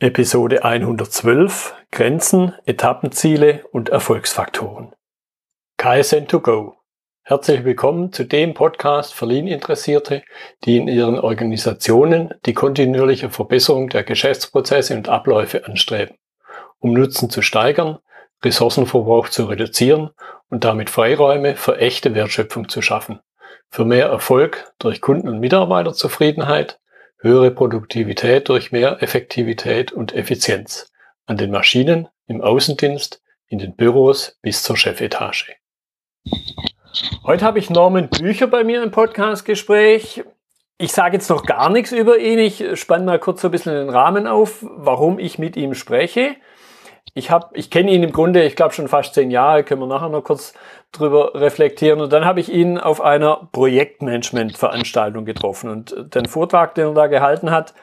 Episode 112 Grenzen, Etappenziele und Erfolgsfaktoren. KSN2Go. Herzlich willkommen zu dem Podcast für Lean-Interessierte, die in ihren Organisationen die kontinuierliche Verbesserung der Geschäftsprozesse und Abläufe anstreben, um Nutzen zu steigern, Ressourcenverbrauch zu reduzieren und damit Freiräume für echte Wertschöpfung zu schaffen, für mehr Erfolg durch Kunden- und Mitarbeiterzufriedenheit, höhere Produktivität durch mehr Effektivität und Effizienz an den Maschinen, im Außendienst, in den Büros bis zur Chefetage. Heute habe ich Norman Bücher bei mir im Podcastgespräch. Ich sage jetzt noch gar nichts über ihn. Ich spanne mal kurz so ein bisschen den Rahmen auf, warum ich mit ihm spreche ich habe, ich kenne ihn im Grunde, ich glaube schon fast zehn Jahre, können wir nachher noch kurz drüber reflektieren. Und dann habe ich ihn auf einer Projektmanagement-Veranstaltung getroffen. Und den Vortrag, den er da gehalten hat,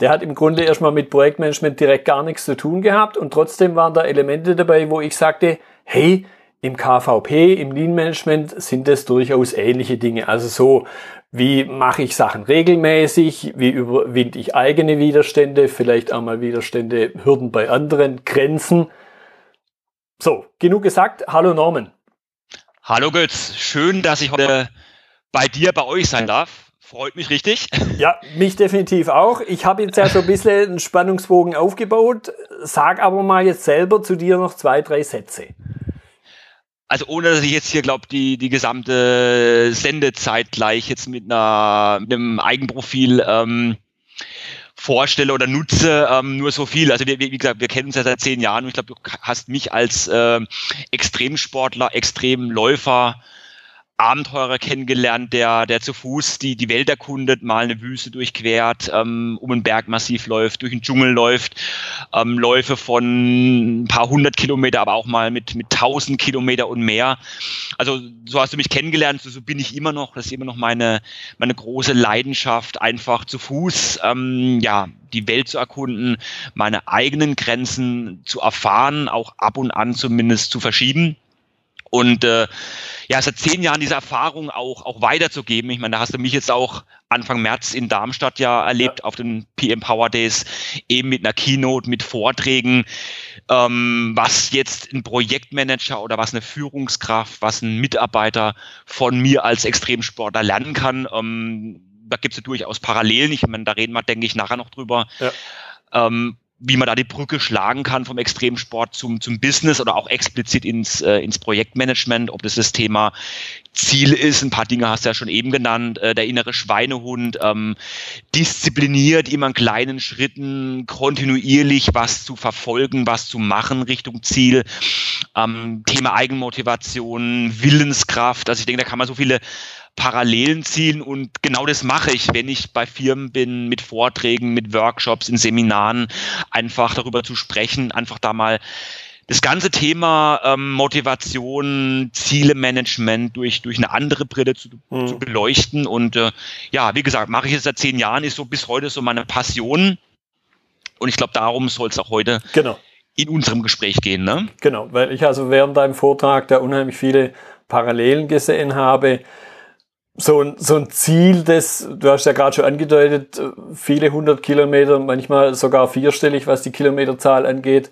der hat im Grunde erstmal mit Projektmanagement direkt gar nichts zu tun gehabt. Und trotzdem waren da Elemente dabei, wo ich sagte, hey, im KVP, im Lean Management sind es durchaus ähnliche Dinge. Also so wie mache ich Sachen regelmäßig? Wie überwinde ich eigene Widerstände? Vielleicht auch mal Widerstände, Hürden bei anderen, Grenzen. So, genug gesagt. Hallo Norman. Hallo Götz. Schön, dass ich heute bei dir, bei euch sein darf. Freut mich richtig. Ja, mich definitiv auch. Ich habe jetzt ja schon ein bisschen einen Spannungsbogen aufgebaut. Sag aber mal jetzt selber zu dir noch zwei, drei Sätze also ohne dass ich jetzt hier glaube die die gesamte Sendezeit gleich jetzt mit einer mit einem Eigenprofil ähm, vorstelle oder nutze, ähm, nur so viel. Also wir, wie gesagt, wir kennen uns ja seit zehn Jahren und ich glaube, du hast mich als äh, Extremsportler, Extremläufer Abenteurer kennengelernt, der, der zu Fuß die, die Welt erkundet, mal eine Wüste durchquert, ähm, um ein Bergmassiv läuft, durch den Dschungel läuft, ähm, Läufe von ein paar hundert Kilometer, aber auch mal mit, mit tausend Kilometer und mehr. Also so hast du mich kennengelernt, so, so bin ich immer noch. Das ist immer noch meine, meine große Leidenschaft, einfach zu Fuß, ähm, ja, die Welt zu erkunden, meine eigenen Grenzen zu erfahren, auch ab und an zumindest zu verschieben. Und äh, ja, seit zehn Jahren diese Erfahrung auch, auch weiterzugeben. Ich meine, da hast du mich jetzt auch Anfang März in Darmstadt ja erlebt ja. auf den PM Power Days, eben mit einer Keynote, mit Vorträgen, ähm, was jetzt ein Projektmanager oder was eine Führungskraft, was ein Mitarbeiter von mir als Extremsportler lernen kann. Ähm, da gibt es ja durchaus Parallelen. Ich meine, da reden wir, denke ich, nachher noch drüber. Ja. Ähm, wie man da die Brücke schlagen kann vom Extremsport zum, zum Business oder auch explizit ins, äh, ins Projektmanagement, ob das das Thema Ziel ist. Ein paar Dinge hast du ja schon eben genannt. Äh, der innere Schweinehund, ähm, diszipliniert, immer in kleinen Schritten, kontinuierlich was zu verfolgen, was zu machen Richtung Ziel. Ähm, Thema Eigenmotivation, Willenskraft. Also ich denke, da kann man so viele Parallelen ziehen und genau das mache ich, wenn ich bei Firmen bin, mit Vorträgen, mit Workshops, in Seminaren, einfach darüber zu sprechen, einfach da mal das ganze Thema ähm, Motivation, Zielemanagement durch, durch eine andere Brille zu, mhm. zu beleuchten. Und äh, ja, wie gesagt, mache ich es seit zehn Jahren, ist so bis heute so meine Passion. Und ich glaube, darum soll es auch heute genau. in unserem Gespräch gehen. Ne? Genau, weil ich also während deinem Vortrag da unheimlich viele Parallelen gesehen habe so ein, so ein Ziel, das, du hast ja gerade schon angedeutet, viele hundert Kilometer, manchmal sogar vierstellig, was die Kilometerzahl angeht,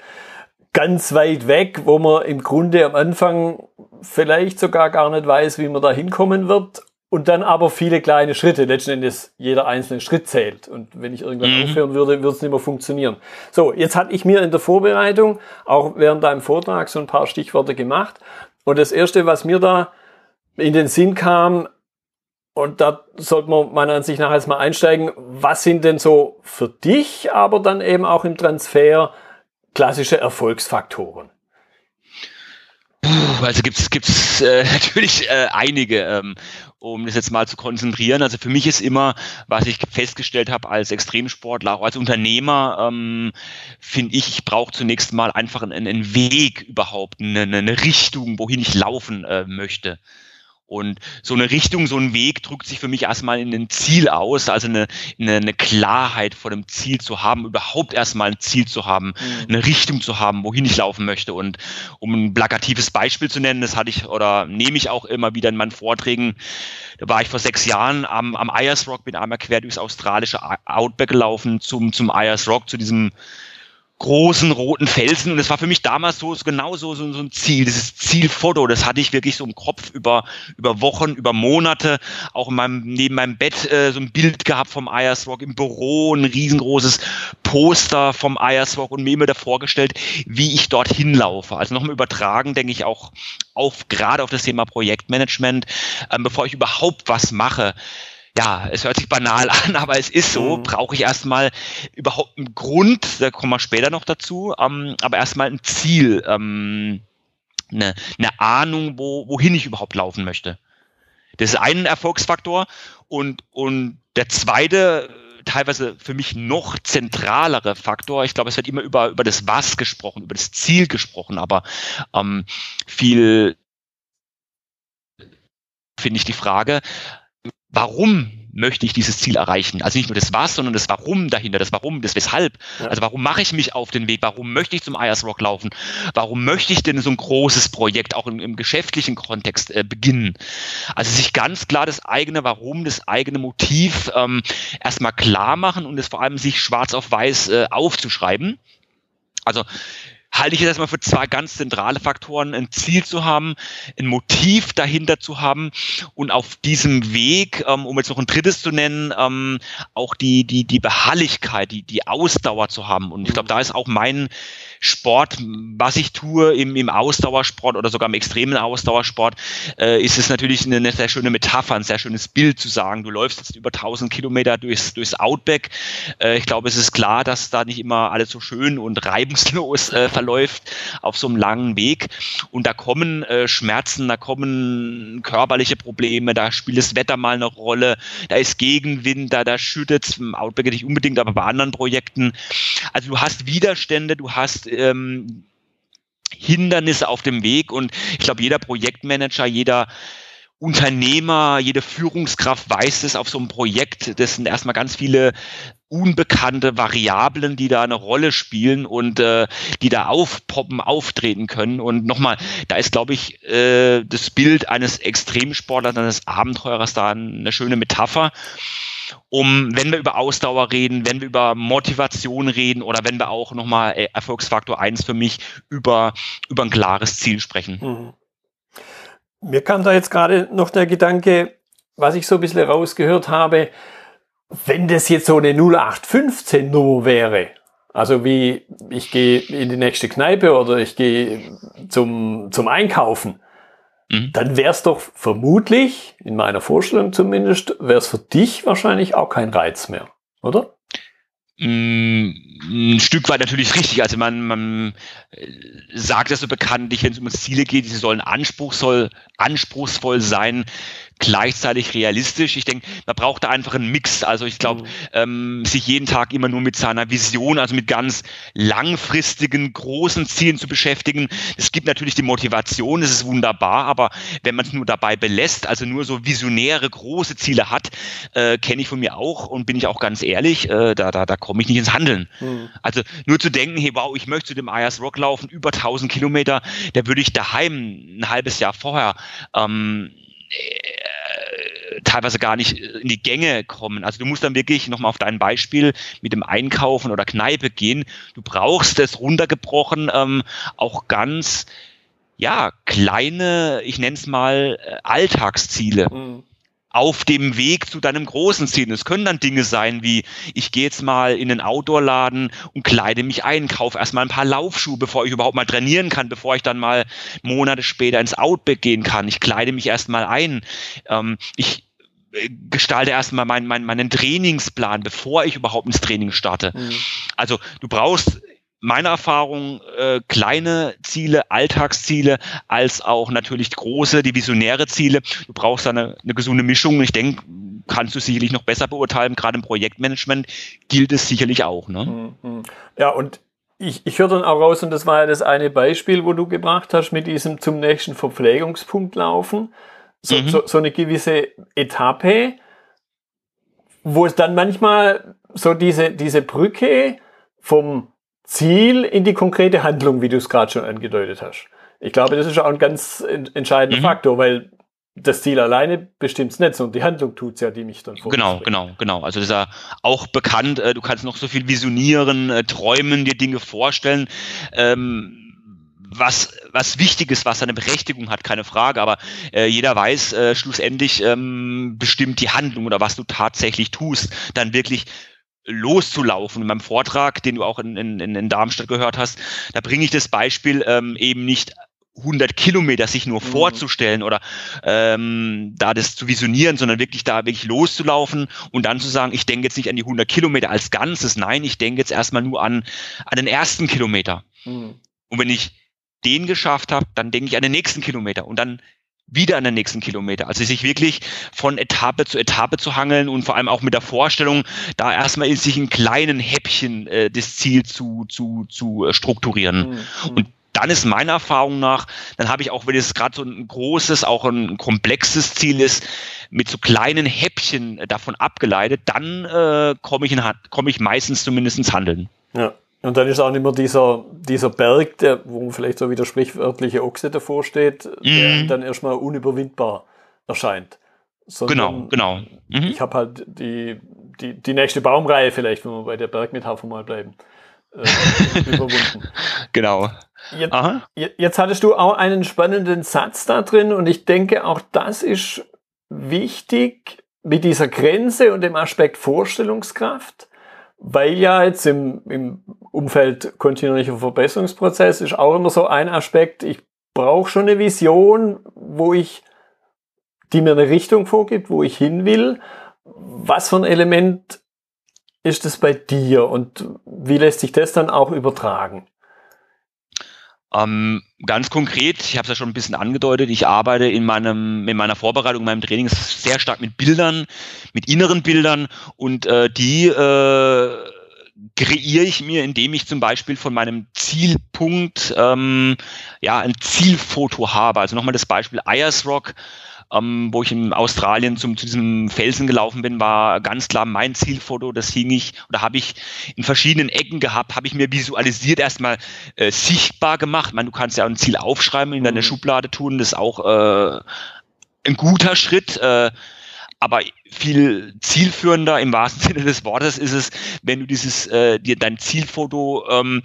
ganz weit weg, wo man im Grunde am Anfang vielleicht sogar gar nicht weiß, wie man da hinkommen wird. Und dann aber viele kleine Schritte. Letzten Endes jeder einzelne Schritt zählt. Und wenn ich irgendwann mhm. aufhören würde, würde es nicht mehr funktionieren. So, jetzt hatte ich mir in der Vorbereitung, auch während deinem Vortrag, so ein paar Stichworte gemacht. Und das erste, was mir da in den Sinn kam, und da sollte man meiner Ansicht nach jetzt mal einsteigen. Was sind denn so für dich, aber dann eben auch im Transfer klassische Erfolgsfaktoren? Also gibt es gibt's, äh, natürlich äh, einige, ähm, um das jetzt mal zu konzentrieren. Also für mich ist immer, was ich festgestellt habe als Extremsportler, auch als Unternehmer, ähm, finde ich, ich brauche zunächst mal einfach einen, einen Weg überhaupt, eine, eine Richtung, wohin ich laufen äh, möchte. Und so eine Richtung, so ein Weg drückt sich für mich erstmal in ein Ziel aus, also eine, eine, eine Klarheit vor dem Ziel zu haben, überhaupt erstmal ein Ziel zu haben, mhm. eine Richtung zu haben, wohin ich laufen möchte. Und um ein plakatives Beispiel zu nennen, das hatte ich oder nehme ich auch immer wieder in meinen Vorträgen, da war ich vor sechs Jahren am, am Ayers Rock, bin einmal quer durchs australische Outback gelaufen zum, zum Ayers Rock, zu diesem großen roten Felsen. Und es war für mich damals so genau so, so, so ein Ziel, dieses Zielfoto, das hatte ich wirklich so im Kopf über, über Wochen, über Monate, auch in meinem, neben meinem Bett äh, so ein Bild gehabt vom Ayers Rock im Büro, ein riesengroßes Poster vom Ayers Rock und mir immer davor gestellt, wie ich dorthin laufe. Also nochmal übertragen, denke ich auch auf, gerade auf das Thema Projektmanagement, ähm, bevor ich überhaupt was mache, ja, es hört sich banal an, aber es ist so, mhm. brauche ich erstmal überhaupt einen Grund, da kommen wir später noch dazu, ähm, aber erstmal ein Ziel, ähm, eine, eine Ahnung, wo, wohin ich überhaupt laufen möchte. Das ist ein Erfolgsfaktor und, und der zweite, teilweise für mich noch zentralere Faktor, ich glaube, es wird immer über, über das Was gesprochen, über das Ziel gesprochen, aber ähm, viel finde ich die Frage, warum möchte ich dieses Ziel erreichen? Also nicht nur das Was, sondern das Warum dahinter, das Warum, das Weshalb. Ja. Also warum mache ich mich auf den Weg? Warum möchte ich zum IS Rock laufen? Warum möchte ich denn so ein großes Projekt auch im, im geschäftlichen Kontext äh, beginnen? Also sich ganz klar das eigene Warum, das eigene Motiv ähm, erstmal klar machen und es vor allem sich schwarz auf weiß äh, aufzuschreiben. Also halte ich jetzt erstmal für zwei ganz zentrale Faktoren, ein Ziel zu haben, ein Motiv dahinter zu haben und auf diesem Weg, ähm, um jetzt noch ein drittes zu nennen, ähm, auch die, die, die Beharrlichkeit, die, die Ausdauer zu haben. Und ich glaube, da ist auch mein Sport, was ich tue im, im Ausdauersport oder sogar im extremen Ausdauersport, äh, ist es natürlich eine, eine, sehr schöne Metapher, ein sehr schönes Bild zu sagen. Du läufst jetzt über 1000 Kilometer durchs, durchs Outback. Äh, ich glaube, es ist klar, dass da nicht immer alles so schön und reibungslos äh, verläuft auf so einem langen Weg. Und da kommen äh, Schmerzen, da kommen körperliche Probleme, da spielt das Wetter mal eine Rolle, da ist Gegenwind, da, da schüttet es im Outback nicht unbedingt, aber bei anderen Projekten. Also du hast Widerstände, du hast ähm, Hindernisse auf dem Weg und ich glaube, jeder Projektmanager, jeder Unternehmer, jede Führungskraft weiß es auf so einem Projekt. Das sind erstmal ganz viele unbekannte Variablen, die da eine Rolle spielen und äh, die da aufpoppen, auftreten können. Und nochmal, da ist, glaube ich, äh, das Bild eines Extremsportlers, eines Abenteurers da eine schöne Metapher um, wenn wir über Ausdauer reden, wenn wir über Motivation reden oder wenn wir auch nochmal äh, Erfolgsfaktor eins für mich über, über ein klares Ziel sprechen. Mhm. Mir kam da jetzt gerade noch der Gedanke, was ich so ein bisschen rausgehört habe, wenn das jetzt so eine 0815 Nummer wäre, also wie ich gehe in die nächste Kneipe oder ich gehe zum, zum Einkaufen, mhm. dann wäre es doch vermutlich, in meiner Vorstellung zumindest, wäre es für dich wahrscheinlich auch kein Reiz mehr, oder? Mm, ein Stück weit natürlich richtig. Also man, man äh, sagt das so bekanntlich, wenn es um Ziele geht, sie sollen anspruchsvoll, anspruchsvoll sein gleichzeitig realistisch. Ich denke, man braucht da einfach einen Mix. Also ich glaube, mhm. ähm, sich jeden Tag immer nur mit seiner Vision, also mit ganz langfristigen, großen Zielen zu beschäftigen. Es gibt natürlich die Motivation, das ist wunderbar, aber wenn man es nur dabei belässt, also nur so visionäre, große Ziele hat, äh, kenne ich von mir auch und bin ich auch ganz ehrlich, äh, da, da, da komme ich nicht ins Handeln. Mhm. Also nur zu denken, hey, wow, ich möchte zu dem Ayers Rock laufen, über 1000 Kilometer, da würde ich daheim ein halbes Jahr vorher ähm, äh, teilweise gar nicht in die Gänge kommen. Also du musst dann wirklich nochmal auf dein Beispiel mit dem Einkaufen oder Kneipe gehen. Du brauchst es runtergebrochen ähm, auch ganz ja kleine, ich nenne es mal äh, Alltagsziele. Mhm auf dem Weg zu deinem großen Ziel. Es können dann Dinge sein wie, ich gehe jetzt mal in den Outdoor-Laden und kleide mich ein, kaufe erstmal ein paar Laufschuhe, bevor ich überhaupt mal trainieren kann, bevor ich dann mal Monate später ins Outback gehen kann. Ich kleide mich erstmal ein. Ähm, ich äh, gestalte erstmal meinen, meinen, meinen Trainingsplan, bevor ich überhaupt ins Training starte. Mhm. Also du brauchst meiner Erfahrung äh, kleine Ziele, Alltagsziele, als auch natürlich große, die visionäre Ziele. Du brauchst da eine, eine gesunde Mischung. Ich denke, kannst du sicherlich noch besser beurteilen. Gerade im Projektmanagement gilt es sicherlich auch. Ne? Mhm. Ja, und ich, ich höre dann auch raus, und das war ja das eine Beispiel, wo du gebracht hast, mit diesem zum nächsten Verpflegungspunkt laufen. So, mhm. so, so eine gewisse Etappe, wo es dann manchmal so diese, diese Brücke vom Ziel in die konkrete Handlung, wie du es gerade schon angedeutet hast. Ich glaube, das ist auch ein ganz entscheidender mhm. Faktor, weil das Ziel alleine bestimmt es nicht, sondern die Handlung tut es ja, die mich dann Genau, genau, genau. Also das ist ja auch bekannt, äh, du kannst noch so viel visionieren, äh, träumen, dir Dinge vorstellen. Ähm, was, was wichtig ist, was seine Berechtigung hat, keine Frage, aber äh, jeder weiß, äh, schlussendlich ähm, bestimmt die Handlung oder was du tatsächlich tust, dann wirklich loszulaufen. In meinem Vortrag, den du auch in, in, in Darmstadt gehört hast, da bringe ich das Beispiel ähm, eben nicht 100 Kilometer sich nur mhm. vorzustellen oder ähm, da das zu visionieren, sondern wirklich da wirklich loszulaufen und dann zu sagen, ich denke jetzt nicht an die 100 Kilometer als Ganzes, nein, ich denke jetzt erstmal nur an, an den ersten Kilometer. Mhm. Und wenn ich den geschafft habe, dann denke ich an den nächsten Kilometer und dann wieder an den nächsten Kilometer. Also sich wirklich von Etappe zu Etappe zu hangeln und vor allem auch mit der Vorstellung, da erstmal in sich in kleinen Häppchen äh, das Ziel zu, zu, zu äh, strukturieren. Mhm. Und dann ist meiner Erfahrung nach, dann habe ich auch, wenn es gerade so ein großes, auch ein komplexes Ziel ist, mit so kleinen Häppchen davon abgeleitet, dann äh, komme ich, in, komm ich meistens zumindest ins Handeln. Ja. Und dann ist auch nicht mehr dieser, dieser Berg, der, wo vielleicht so wie der sprichwörtliche Ochse davor steht, mm. der mhm. dann erstmal unüberwindbar erscheint. Sondern genau, genau. Mhm. Ich habe halt die, die, die nächste Baumreihe vielleicht, wenn wir bei der Bergmetapher mal bleiben, äh, überwunden. Genau. Jetzt, jetzt hattest du auch einen spannenden Satz da drin und ich denke, auch das ist wichtig mit dieser Grenze und dem Aspekt Vorstellungskraft, weil ja jetzt im, im Umfeld kontinuierlicher Verbesserungsprozess ist auch immer so ein Aspekt, ich brauche schon eine Vision, wo ich, die mir eine Richtung vorgibt, wo ich hin will. Was für ein Element ist es bei dir und wie lässt sich das dann auch übertragen? Ähm, ganz konkret, ich habe es ja schon ein bisschen angedeutet, ich arbeite in meinem in meiner Vorbereitung, in meinem Training sehr stark mit Bildern, mit inneren Bildern und äh, die äh, kreiere ich mir, indem ich zum Beispiel von meinem Zielpunkt ähm, ja ein Zielfoto habe. Also nochmal das Beispiel Ayers Rock ähm, wo ich in Australien zum, zu diesem Felsen gelaufen bin, war ganz klar mein Zielfoto. Das hing ich oder habe ich in verschiedenen Ecken gehabt, habe ich mir visualisiert erstmal äh, sichtbar gemacht. Ich meine, du kannst ja ein Ziel aufschreiben, in deine mhm. Schublade tun, das ist auch äh, ein guter Schritt. Äh, aber viel zielführender im wahrsten Sinne des Wortes ist es, wenn du dieses äh, dir dein Zielfoto ähm,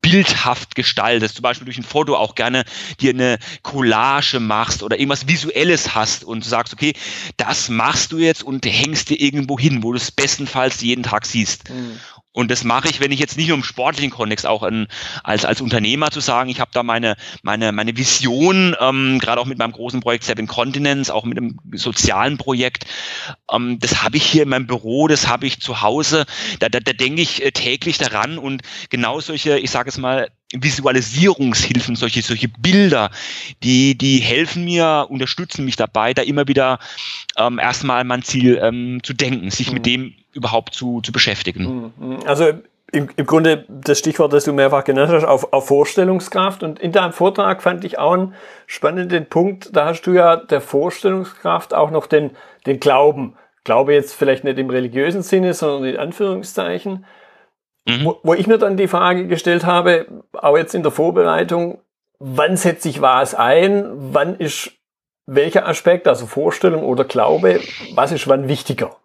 bildhaft gestaltest, zum Beispiel durch ein Foto auch gerne dir eine Collage machst oder irgendwas Visuelles hast und sagst, okay, das machst du jetzt und hängst dir irgendwo hin, wo du es bestenfalls jeden Tag siehst. Mhm. Und das mache ich, wenn ich jetzt nicht nur im sportlichen Kontext, auch in, als, als Unternehmer zu sagen, ich habe da meine, meine, meine Vision, ähm, gerade auch mit meinem großen Projekt Seven Continents, auch mit einem sozialen Projekt, ähm, das habe ich hier in meinem Büro, das habe ich zu Hause, da, da, da denke ich äh, täglich daran. Und genau solche, ich sage es mal, Visualisierungshilfen, solche, solche Bilder, die, die helfen mir, unterstützen mich dabei, da immer wieder ähm, erstmal mein Ziel ähm, zu denken, sich mhm. mit dem überhaupt zu, zu beschäftigen. Mhm. Also im, im Grunde das Stichwort, das du mehrfach genannt hast, auf, auf Vorstellungskraft. Und in deinem Vortrag fand ich auch einen spannenden Punkt. Da hast du ja der Vorstellungskraft auch noch den, den Glauben. Glaube jetzt vielleicht nicht im religiösen Sinne, sondern in Anführungszeichen. Mhm. Wo, wo ich mir dann die Frage gestellt habe, auch jetzt in der Vorbereitung, wann setze ich was ein? Wann ist welcher Aspekt, also Vorstellung oder Glaube, was ist wann wichtiger?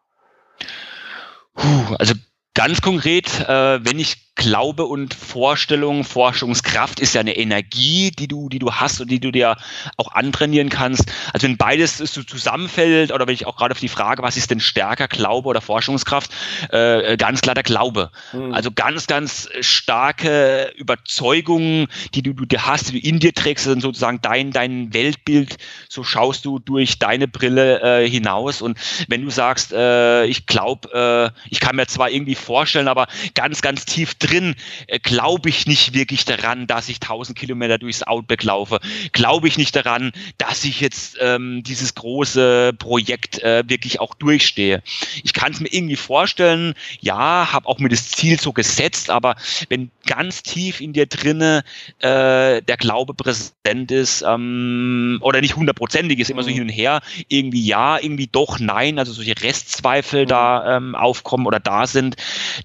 Puh, also ganz konkret, äh, wenn ich Glaube und Vorstellung, Forschungskraft ist ja eine Energie, die du, die du hast und die du dir auch antrainieren kannst. Also wenn beides so zusammenfällt oder wenn ich auch gerade auf die Frage, was ist denn stärker, Glaube oder Forschungskraft, äh, ganz klar der Glaube. Mhm. Also ganz, ganz starke Überzeugungen, die du, du dir hast, die du in dir trägst, sind sozusagen dein, dein Weltbild. So schaust du durch deine Brille äh, hinaus. Und wenn du sagst, äh, ich glaube, äh, ich kann mir zwar irgendwie vorstellen, aber ganz, ganz tief drin äh, glaube ich nicht wirklich daran, dass ich 1000 Kilometer durchs Outback laufe. Glaube ich nicht daran, dass ich jetzt ähm, dieses große Projekt äh, wirklich auch durchstehe. Ich kann es mir irgendwie vorstellen, ja, habe auch mir das Ziel so gesetzt, aber wenn ganz tief in dir drinne äh, der Glaube präsent ist ähm, oder nicht hundertprozentig ist, immer so mhm. hin und her, irgendwie ja, irgendwie doch nein, also solche Restzweifel mhm. da ähm, aufkommen oder da sind,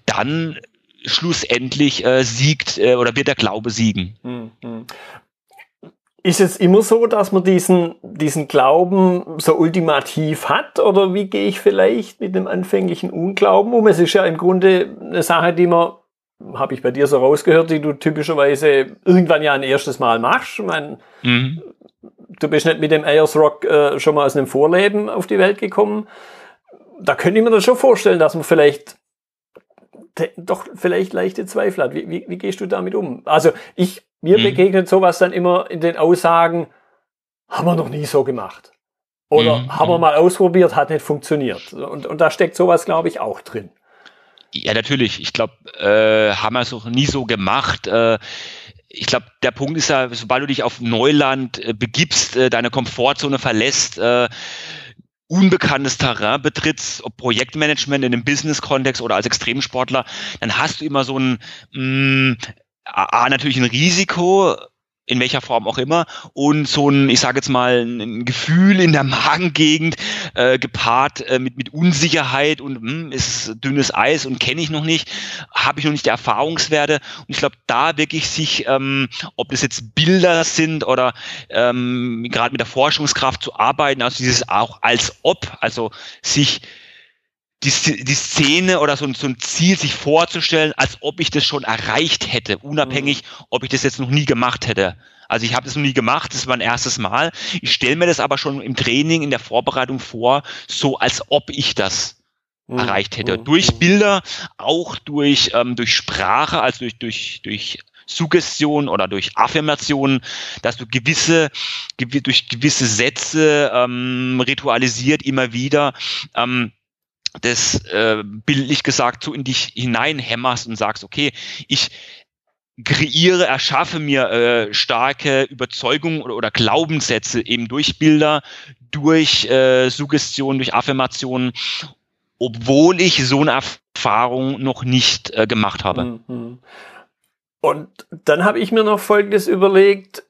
dann schlussendlich äh, siegt äh, oder wird der Glaube siegen. Mhm. ist es immer so, dass man diesen, diesen Glauben so ultimativ hat? Oder wie gehe ich vielleicht mit dem anfänglichen Unglauben um? Es ist ja im Grunde eine Sache, die man, habe ich bei dir so rausgehört, die du typischerweise irgendwann ja ein erstes Mal machst. Ich meine, mhm. Du bist nicht mit dem Ayers Rock äh, schon mal aus einem Vorleben auf die Welt gekommen. Da könnte ich mir das schon vorstellen, dass man vielleicht doch vielleicht leichte Zweifel hat. Wie, wie, wie gehst du damit um? Also ich mir mhm. begegnet sowas dann immer in den Aussagen, haben wir noch nie so gemacht. Oder mhm. haben wir mhm. mal ausprobiert, hat nicht funktioniert. Und, und da steckt sowas, glaube ich, auch drin. Ja, natürlich. Ich glaube, äh, haben wir es noch nie so gemacht. Äh, ich glaube, der Punkt ist ja, sobald du dich auf Neuland äh, begibst, äh, deine Komfortzone verlässt, äh, unbekanntes Terrain betrittst, ob Projektmanagement in einem Business-Kontext oder als Extremsportler, dann hast du immer so ein mh, mm, A, natürlich ein Risiko, in welcher Form auch immer, und so ein, ich sage jetzt mal, ein Gefühl in der Magengegend äh, gepaart äh, mit, mit Unsicherheit und mh, hm, ist dünnes Eis und kenne ich noch nicht, habe ich noch nicht die Erfahrungswerte. Und ich glaube, da wirklich sich, ähm, ob das jetzt Bilder sind oder ähm, gerade mit der Forschungskraft zu arbeiten, also dieses auch als ob, also sich die, die Szene oder so, so ein Ziel sich vorzustellen, als ob ich das schon erreicht hätte, unabhängig, mhm. ob ich das jetzt noch nie gemacht hätte. Also ich habe das noch nie gemacht, das war mein erstes Mal. Ich stelle mir das aber schon im Training, in der Vorbereitung vor, so als ob ich das mhm. erreicht hätte. Mhm. Durch mhm. Bilder, auch durch, ähm, durch Sprache, also durch, durch, durch Suggestion oder durch Affirmation, dass du gewisse, gew durch gewisse Sätze ähm, ritualisiert immer wieder ähm, das äh, bildlich gesagt so in dich hineinhämmerst und sagst, okay, ich kreiere, erschaffe mir äh, starke Überzeugungen oder, oder Glaubenssätze eben durch Bilder, durch äh, Suggestion, durch Affirmationen, obwohl ich so eine Erfahrung noch nicht äh, gemacht habe. Mhm. Und dann habe ich mir noch Folgendes überlegt.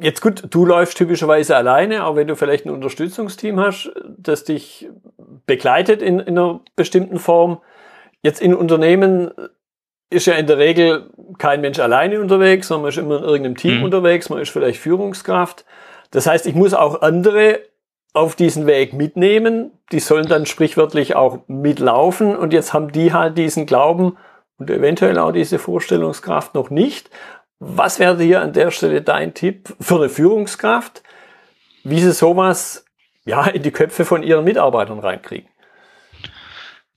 Jetzt gut, du läufst typischerweise alleine, auch wenn du vielleicht ein Unterstützungsteam hast, das dich begleitet in, in einer bestimmten Form. Jetzt in Unternehmen ist ja in der Regel kein Mensch alleine unterwegs, sondern man ist immer in irgendeinem Team mhm. unterwegs, man ist vielleicht Führungskraft. Das heißt, ich muss auch andere auf diesen Weg mitnehmen. Die sollen dann sprichwörtlich auch mitlaufen und jetzt haben die halt diesen Glauben und eventuell auch diese Vorstellungskraft noch nicht. Was wäre hier an der Stelle dein Tipp für eine Führungskraft, wie sie sowas ja, in die Köpfe von ihren Mitarbeitern reinkriegen?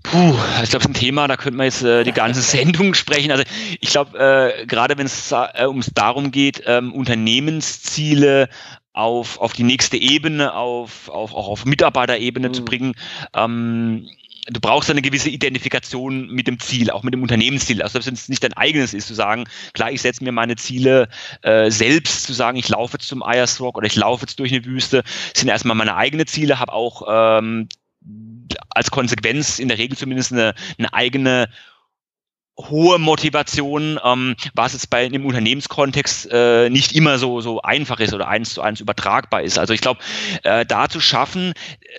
Puh, ich glaube, es ist ein Thema, da könnte man jetzt äh, die ganze Sendung sprechen. Also ich glaube, äh, gerade wenn es äh, ums darum geht, ähm, Unternehmensziele auf, auf die nächste Ebene, auf, auf, auch auf Mitarbeiterebene mhm. zu bringen, ähm, du brauchst eine gewisse Identifikation mit dem Ziel, auch mit dem Unternehmensziel. Also wenn es nicht dein eigenes ist, zu sagen, klar, ich setze mir meine Ziele äh, selbst, zu sagen, ich laufe jetzt zum Eiersrock oder ich laufe jetzt durch eine Wüste, sind erstmal meine eigenen Ziele, habe auch ähm, als Konsequenz in der Regel zumindest eine, eine eigene hohe Motivation, ähm, was jetzt bei einem Unternehmenskontext äh, nicht immer so so einfach ist oder eins zu eins übertragbar ist. Also ich glaube, äh, da zu schaffen,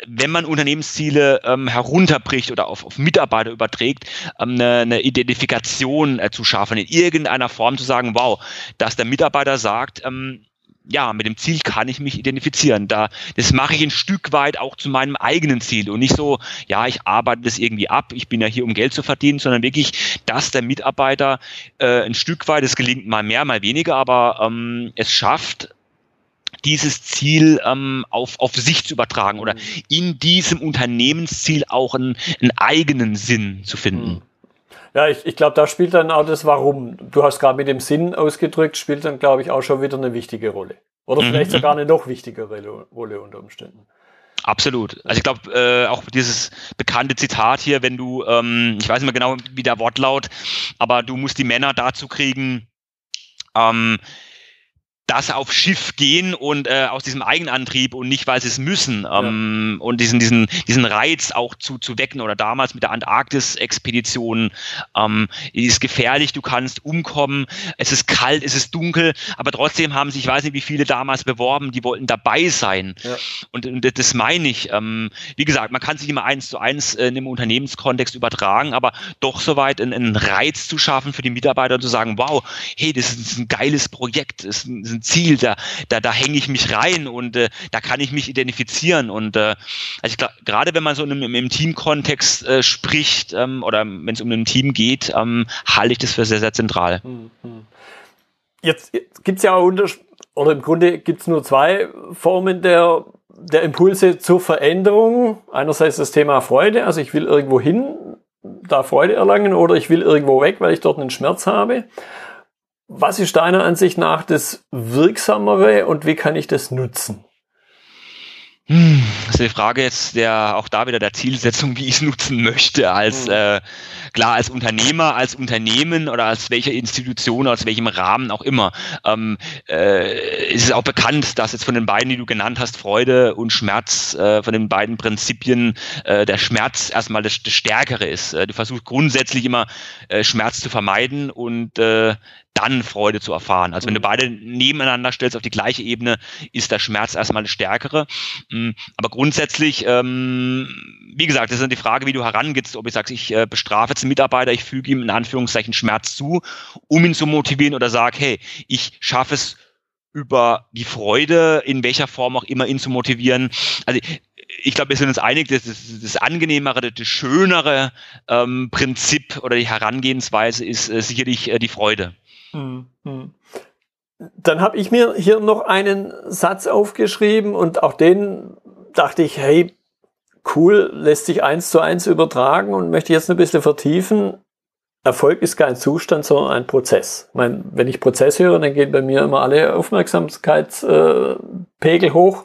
wenn man Unternehmensziele ähm, herunterbricht oder auf, auf Mitarbeiter überträgt, ähm, eine, eine Identifikation äh, zu schaffen, in irgendeiner Form zu sagen, wow, dass der Mitarbeiter sagt, ähm, ja, mit dem Ziel kann ich mich identifizieren. Da, das mache ich ein Stück weit auch zu meinem eigenen Ziel und nicht so, ja, ich arbeite das irgendwie ab, ich bin ja hier, um Geld zu verdienen, sondern wirklich, dass der Mitarbeiter äh, ein Stück weit, es gelingt mal mehr, mal weniger, aber ähm, es schafft, dieses Ziel ähm, auf, auf sich zu übertragen oder mhm. in diesem Unternehmensziel auch einen, einen eigenen Sinn zu finden. Mhm. Ja, ich, ich glaube, da spielt dann auch das Warum. Du hast gerade mit dem Sinn ausgedrückt, spielt dann, glaube ich, auch schon wieder eine wichtige Rolle. Oder mhm. vielleicht sogar eine noch wichtigere Rolle unter Umständen. Absolut. Also ich glaube, äh, auch dieses bekannte Zitat hier, wenn du, ähm, ich weiß nicht mehr genau, wie der Wortlaut, aber du musst die Männer dazu kriegen, ähm, dass auf Schiff gehen und äh, aus diesem Eigenantrieb und nicht, weil sie es müssen ähm, ja. und diesen, diesen, diesen Reiz auch zu, zu wecken oder damals mit der Antarktis-Expedition ähm, ist gefährlich, du kannst umkommen, es ist kalt, es ist dunkel, aber trotzdem haben sich, ich weiß nicht, wie viele damals beworben, die wollten dabei sein ja. und, und das meine ich. Ähm, wie gesagt, man kann sich immer eins zu eins äh, in einem Unternehmenskontext übertragen, aber doch soweit einen, einen Reiz zu schaffen für die Mitarbeiter und zu sagen, wow, hey, das ist ein geiles Projekt, das ist ein, ein Ziel, da, da, da hänge ich mich rein und äh, da kann ich mich identifizieren. Und äh, also gerade wenn man so im, im Teamkontext äh, spricht ähm, oder wenn es um ein Team geht, ähm, halte ich das für sehr, sehr zentral. Hm, hm. Jetzt, jetzt gibt es ja Unterschiede, oder im Grunde gibt es nur zwei Formen der, der Impulse zur Veränderung. Einerseits das Thema Freude, also ich will irgendwo hin, da Freude erlangen, oder ich will irgendwo weg, weil ich dort einen Schmerz habe. Was ist deiner Ansicht nach das Wirksamere und wie kann ich das nutzen? Hm, das ist die Frage jetzt der auch da wieder der Zielsetzung, wie ich es nutzen möchte. Als hm. äh, klar als Unternehmer, als Unternehmen oder als welche Institution, aus welchem Rahmen auch immer. Ähm, äh, ist es auch bekannt, dass jetzt von den beiden, die du genannt hast, Freude und Schmerz, äh, von den beiden Prinzipien äh, der Schmerz erstmal das, das Stärkere ist. Äh, du versuchst grundsätzlich immer äh, Schmerz zu vermeiden und äh, dann Freude zu erfahren. Also wenn du mhm. beide nebeneinander stellst auf die gleiche Ebene, ist der Schmerz erstmal das Stärkere. Mm, aber grundsätzlich, ähm, wie gesagt, das ist die Frage, wie du herangehst, ob ich sage, ich äh, bestrafe jetzt einen Mitarbeiter, ich füge ihm in Anführungszeichen Schmerz zu, um ihn zu motivieren oder sage, hey, ich schaffe es über die Freude, in welcher Form auch immer, ihn zu motivieren. Also ich glaube, wir sind uns einig, dass das, das angenehmere, das schönere ähm, Prinzip oder die Herangehensweise ist äh, sicherlich äh, die Freude. Hm, hm. Dann habe ich mir hier noch einen Satz aufgeschrieben und auch den dachte ich, hey, cool, lässt sich eins zu eins übertragen und möchte jetzt ein bisschen vertiefen. Erfolg ist kein Zustand, sondern ein Prozess. Ich meine, wenn ich Prozess höre, dann gehen bei mir immer alle Aufmerksamkeitspegel hoch.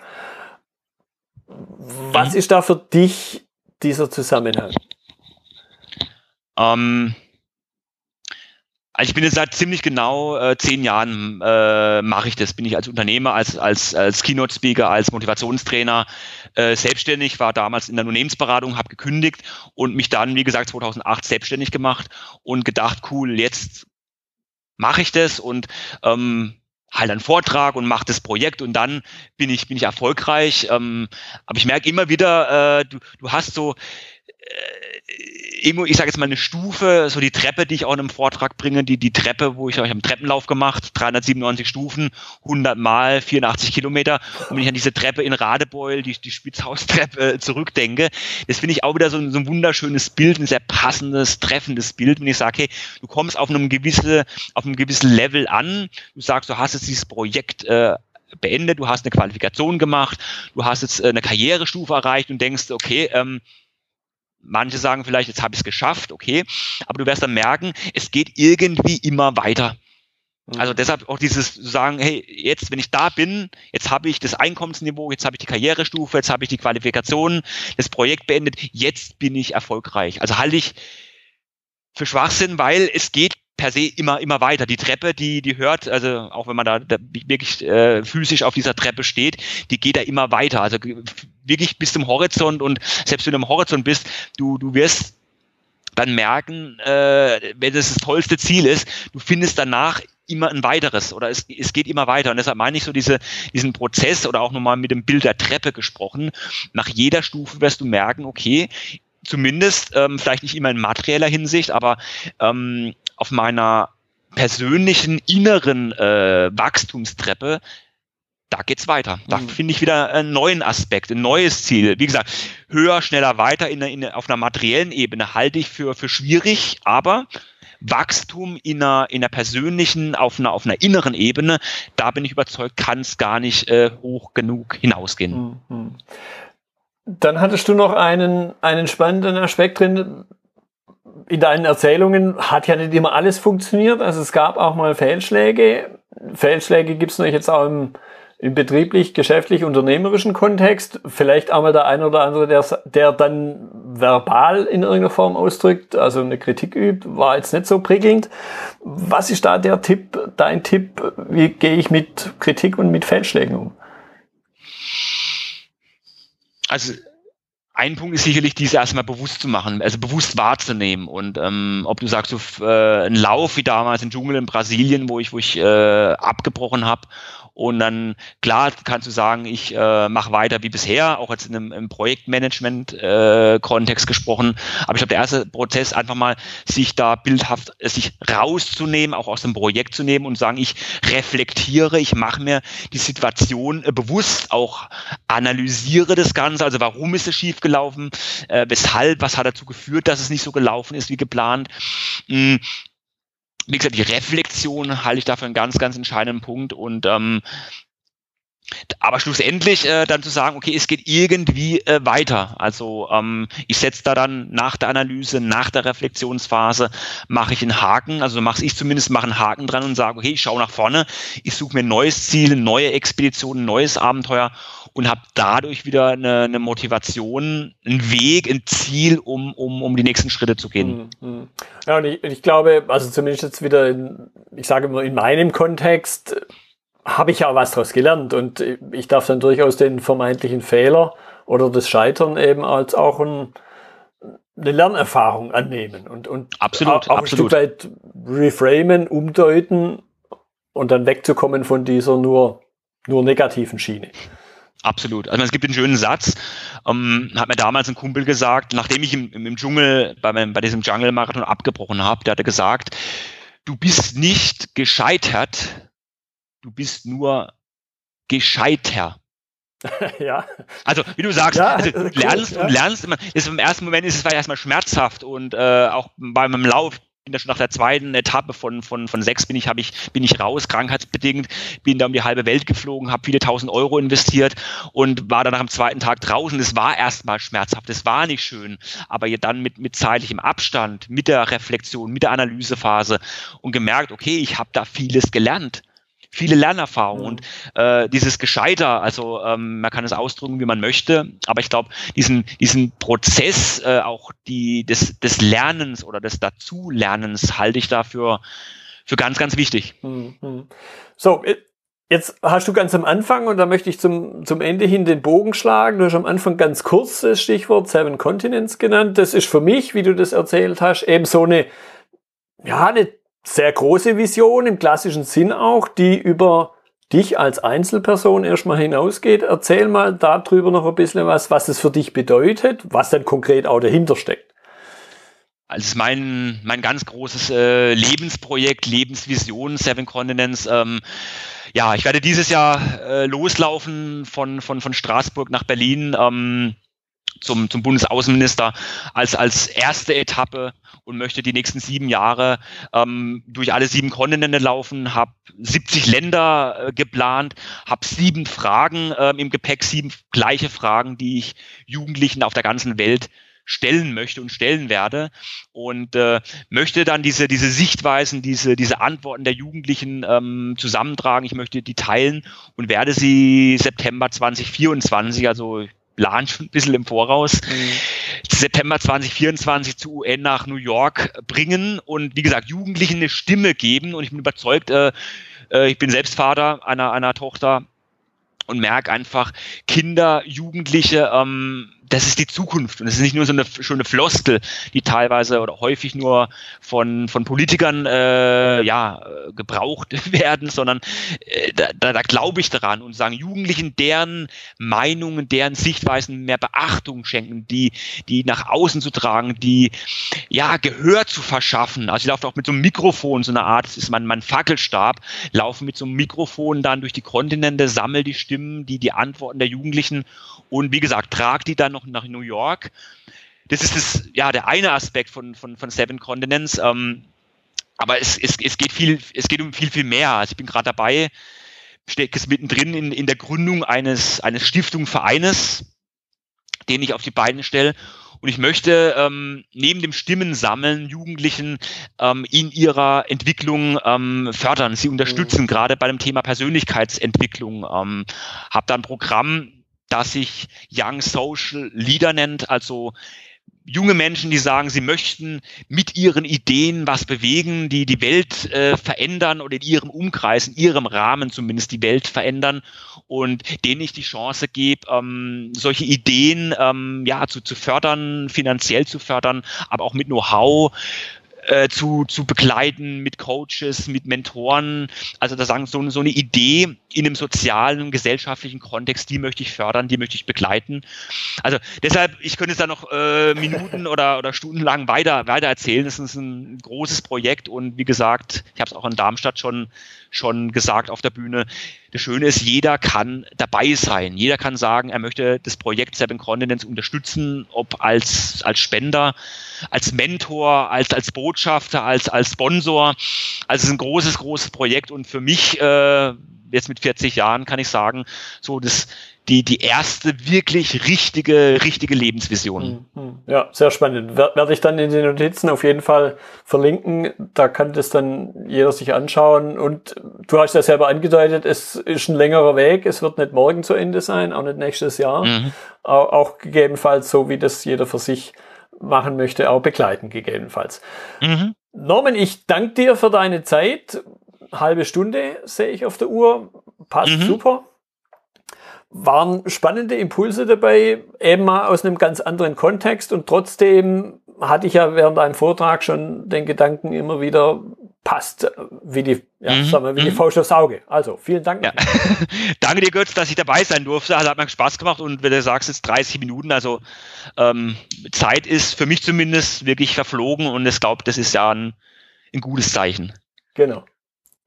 Was mhm. ist da für dich dieser Zusammenhang? Ähm, also ich bin jetzt seit ziemlich genau äh, zehn Jahren äh, mache ich das. Bin ich als Unternehmer, als als als Keynote Speaker, als Motivationstrainer äh, selbstständig. War damals in der Unternehmensberatung, habe gekündigt und mich dann, wie gesagt, 2008 selbstständig gemacht und gedacht, cool, jetzt mache ich das und ähm, halt einen Vortrag und mache das Projekt und dann bin ich bin ich erfolgreich. Ähm, aber ich merke immer wieder, äh, du du hast so äh, ich sage jetzt mal eine Stufe, so die Treppe, die ich auch in einem Vortrag bringe, die, die Treppe, wo ich euch am Treppenlauf gemacht, 397 Stufen, 100 mal 84 Kilometer. Und wenn ich an diese Treppe in Radebeul, die, die Spitzhaustreppe zurückdenke, das finde ich auch wieder so ein, so ein wunderschönes Bild, ein sehr passendes, treffendes Bild, wenn ich sage, hey, du kommst auf einem gewissen, auf einem gewissen Level an, du sagst, du hast jetzt dieses Projekt äh, beendet, du hast eine Qualifikation gemacht, du hast jetzt äh, eine Karrierestufe erreicht und denkst, okay, ähm, Manche sagen vielleicht, jetzt habe ich es geschafft, okay, aber du wirst dann merken, es geht irgendwie immer weiter. Mhm. Also deshalb auch dieses sagen, hey, jetzt, wenn ich da bin, jetzt habe ich das Einkommensniveau, jetzt habe ich die Karrierestufe, jetzt habe ich die Qualifikation, das Projekt beendet, jetzt bin ich erfolgreich. Also halte ich für Schwachsinn, weil es geht per se immer, immer weiter. Die Treppe, die, die hört, also auch wenn man da, da wirklich äh, physisch auf dieser Treppe steht, die geht da immer weiter. Also wirklich bis zum Horizont und selbst wenn du am Horizont bist, du, du wirst dann merken, äh, wenn das das tollste Ziel ist, du findest danach immer ein weiteres oder es, es geht immer weiter. Und deshalb meine ich so diese, diesen Prozess oder auch nochmal mit dem Bild der Treppe gesprochen. Nach jeder Stufe wirst du merken, okay, zumindest, ähm, vielleicht nicht immer in materieller Hinsicht, aber ähm, auf meiner persönlichen inneren äh, Wachstumstreppe, da geht's weiter. Da mhm. finde ich wieder einen neuen Aspekt, ein neues Ziel. Wie gesagt, höher, schneller, weiter in, in, auf einer materiellen Ebene halte ich für, für schwierig, aber Wachstum in einer, in einer persönlichen, auf einer, auf einer inneren Ebene, da bin ich überzeugt, kann es gar nicht äh, hoch genug hinausgehen. Mhm. Dann hattest du noch einen, einen spannenden Aspekt drin, in deinen Erzählungen hat ja nicht immer alles funktioniert. Also es gab auch mal Fehlschläge. Fehlschläge gibt es natürlich jetzt auch im, im betrieblich, geschäftlich, unternehmerischen Kontext. Vielleicht auch mal der eine oder andere, der, der dann verbal in irgendeiner Form ausdrückt, also eine Kritik übt, war jetzt nicht so prickelnd. Was ist da der Tipp, dein Tipp? Wie gehe ich mit Kritik und mit Fehlschlägen um? Also ein Punkt ist sicherlich, diese erstmal bewusst zu machen, also bewusst wahrzunehmen. Und ähm, ob du sagst, so, äh, ein Lauf wie damals im Dschungel in Brasilien, wo ich, wo ich äh, abgebrochen habe, Und dann, klar, kannst du sagen, ich äh, mache weiter wie bisher, auch jetzt in einem, im Projektmanagement-Kontext äh, gesprochen. Aber ich glaube, der erste Prozess einfach mal, sich da bildhaft, äh, sich rauszunehmen, auch aus dem Projekt zu nehmen und sagen, ich reflektiere, ich mache mir die Situation äh, bewusst, auch analysiere das Ganze, also warum ist es schiefgelaufen, äh, weshalb, was hat dazu geführt, dass es nicht so gelaufen ist wie geplant. Mhm wie gesagt, die Reflexion halte ich dafür einen ganz, ganz entscheidenden Punkt und ähm, aber schlussendlich äh, dann zu sagen, okay, es geht irgendwie äh, weiter. Also ähm, ich setze da dann nach der Analyse, nach der Reflexionsphase, mache ich einen Haken, also mache ich zumindest, mache einen Haken dran und sage, okay, ich schaue nach vorne, ich suche mir ein neues Ziel, neue Expedition, neues Abenteuer und habe dadurch wieder eine, eine Motivation, einen Weg, ein Ziel, um, um, um die nächsten Schritte zu gehen. Mhm, mhm. Ja, und ich, ich glaube, also zumindest jetzt wieder, in, ich sage immer in meinem Kontext, habe ich ja was daraus gelernt und ich darf dann durchaus den vermeintlichen Fehler oder das Scheitern eben als auch ein, eine Lernerfahrung annehmen und, und absolut, auch absolut. ein Stück weit reframen, umdeuten und dann wegzukommen von dieser nur, nur negativen Schiene. Absolut. Also es gibt einen schönen Satz, ähm, hat mir damals ein Kumpel gesagt, nachdem ich im, im Dschungel, bei, meinem, bei diesem Jungle-Marathon abgebrochen habe, der hatte gesagt, du bist nicht gescheitert, du bist nur gescheiter. ja. Also, wie du sagst, ja, also, du lernst, cool, du lernst immer, ist im ersten Moment ist es erstmal schmerzhaft und äh, auch bei meinem Lauf bin da schon nach der zweiten Etappe von, von, von sechs bin ich, habe ich, bin ich raus, krankheitsbedingt, bin da um die halbe Welt geflogen, habe viele tausend Euro investiert und war dann dem zweiten Tag draußen. Das war erstmal schmerzhaft, das war nicht schön, aber dann mit, mit zeitlichem Abstand, mit der Reflexion, mit der Analysephase und gemerkt, okay, ich habe da vieles gelernt viele Lernerfahrungen und äh, dieses Gescheiter, also ähm, man kann es ausdrücken, wie man möchte, aber ich glaube, diesen, diesen Prozess äh, auch die, des, des Lernens oder des Dazulernens halte ich dafür für ganz, ganz wichtig. Mhm. So, Jetzt hast du ganz am Anfang, und da möchte ich zum, zum Ende hin den Bogen schlagen, du hast am Anfang ganz kurz das Stichwort Seven Continents genannt. Das ist für mich, wie du das erzählt hast, eben so eine, ja, eine sehr große Vision im klassischen Sinn auch, die über dich als Einzelperson erstmal hinausgeht. Erzähl mal darüber noch ein bisschen was, was es für dich bedeutet, was dann konkret auch dahinter steckt. Also mein, mein ganz großes äh, Lebensprojekt, Lebensvision Seven Continents. Ähm, ja, ich werde dieses Jahr äh, loslaufen von, von, von Straßburg nach Berlin. Ähm, zum, zum Bundesaußenminister als, als erste Etappe und möchte die nächsten sieben Jahre ähm, durch alle sieben Kontinente laufen, habe 70 Länder äh, geplant, habe sieben Fragen äh, im Gepäck, sieben gleiche Fragen, die ich Jugendlichen auf der ganzen Welt stellen möchte und stellen werde und äh, möchte dann diese diese Sichtweisen, diese diese Antworten der Jugendlichen ähm, zusammentragen. Ich möchte die teilen und werde sie September 2024, also plan schon ein bisschen im Voraus. Mhm. September 2024 zu UN nach New York bringen und wie gesagt, Jugendlichen eine Stimme geben. Und ich bin überzeugt, äh, äh, ich bin selbst Vater einer, einer Tochter und merke einfach, Kinder, Jugendliche, ähm, das ist die Zukunft. Und es ist nicht nur so eine schöne Floskel, die teilweise oder häufig nur von, von Politikern äh, ja, gebraucht werden, sondern äh, da, da, glaube ich daran und sagen Jugendlichen deren Meinungen, deren Sichtweisen mehr Beachtung schenken, die, die nach außen zu tragen, die ja Gehör zu verschaffen. Also ich laufe auch mit so einem Mikrofon, so eine Art, das ist mein, mein Fackelstab, laufe mit so einem Mikrofon dann durch die Kontinente, sammle die Stimmen, die, die Antworten der Jugendlichen und wie gesagt, trage die dann noch nach New York. Das ist das, ja, der eine Aspekt von, von, von Seven Continents. Ähm, aber es, es, es geht viel, es geht um viel, viel mehr. Also ich bin gerade dabei, stecke es mittendrin in, in der Gründung eines, eines Stiftungvereines, den ich auf die Beine stelle. Und ich möchte ähm, neben dem Stimmensammeln Jugendlichen ähm, in ihrer Entwicklung ähm, fördern, sie unterstützen, mhm. gerade bei dem Thema Persönlichkeitsentwicklung. Ähm, habe da ein Programm, das sich Young Social Leader nennt, also junge Menschen, die sagen, sie möchten mit ihren Ideen was bewegen, die die Welt äh, verändern oder in ihrem Umkreis, in ihrem Rahmen zumindest die Welt verändern und denen ich die Chance gebe, ähm, solche Ideen ähm, ja zu, zu fördern, finanziell zu fördern, aber auch mit Know-how äh, zu, zu begleiten mit Coaches, mit Mentoren. Also da sagen so, so eine Idee in einem sozialen, gesellschaftlichen Kontext, die möchte ich fördern, die möchte ich begleiten. Also deshalb, ich könnte es da noch äh, Minuten oder, oder stundenlang weiter, weiter erzählen. Das ist ein großes Projekt und wie gesagt, ich habe es auch in Darmstadt schon, schon gesagt auf der Bühne. Das Schöne ist, jeder kann dabei sein. Jeder kann sagen, er möchte das Projekt Seven Continents unterstützen, ob als, als Spender, als Mentor, als, als Botschafter, als, als Sponsor. Also es ist ein großes, großes Projekt und für mich äh, jetzt mit 40 Jahren kann ich sagen, so das, die, die erste wirklich richtige, richtige Lebensvision. Hm, hm. Ja, sehr spannend. Werde ich dann in den Notizen auf jeden Fall verlinken. Da kann das dann jeder sich anschauen. Und du hast ja selber angedeutet, es ist ein längerer Weg. Es wird nicht morgen zu Ende sein, auch nicht nächstes Jahr. Mhm. Auch, auch gegebenenfalls so, wie das jeder für sich machen möchte, auch begleiten gegebenenfalls. Mhm. Norman, ich danke dir für deine Zeit halbe Stunde sehe ich auf der Uhr. Passt mhm. super. Waren spannende Impulse dabei, eben mal aus einem ganz anderen Kontext und trotzdem hatte ich ja während einem Vortrag schon den Gedanken immer wieder, passt wie die, ja, mhm. sagen wir, wie die mhm. Faust aufs Auge. Also, vielen Dank. Ja. Danke dir, Götz, dass ich dabei sein durfte. Also, hat mir Spaß gemacht und wenn du sagst, jetzt 30 Minuten, also ähm, Zeit ist für mich zumindest wirklich verflogen und ich glaube, das ist ja ein, ein gutes Zeichen. Genau.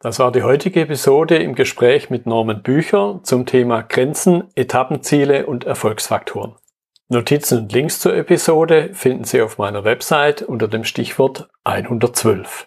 Das war die heutige Episode im Gespräch mit Norman Bücher zum Thema Grenzen, Etappenziele und Erfolgsfaktoren. Notizen und Links zur Episode finden Sie auf meiner Website unter dem Stichwort 112.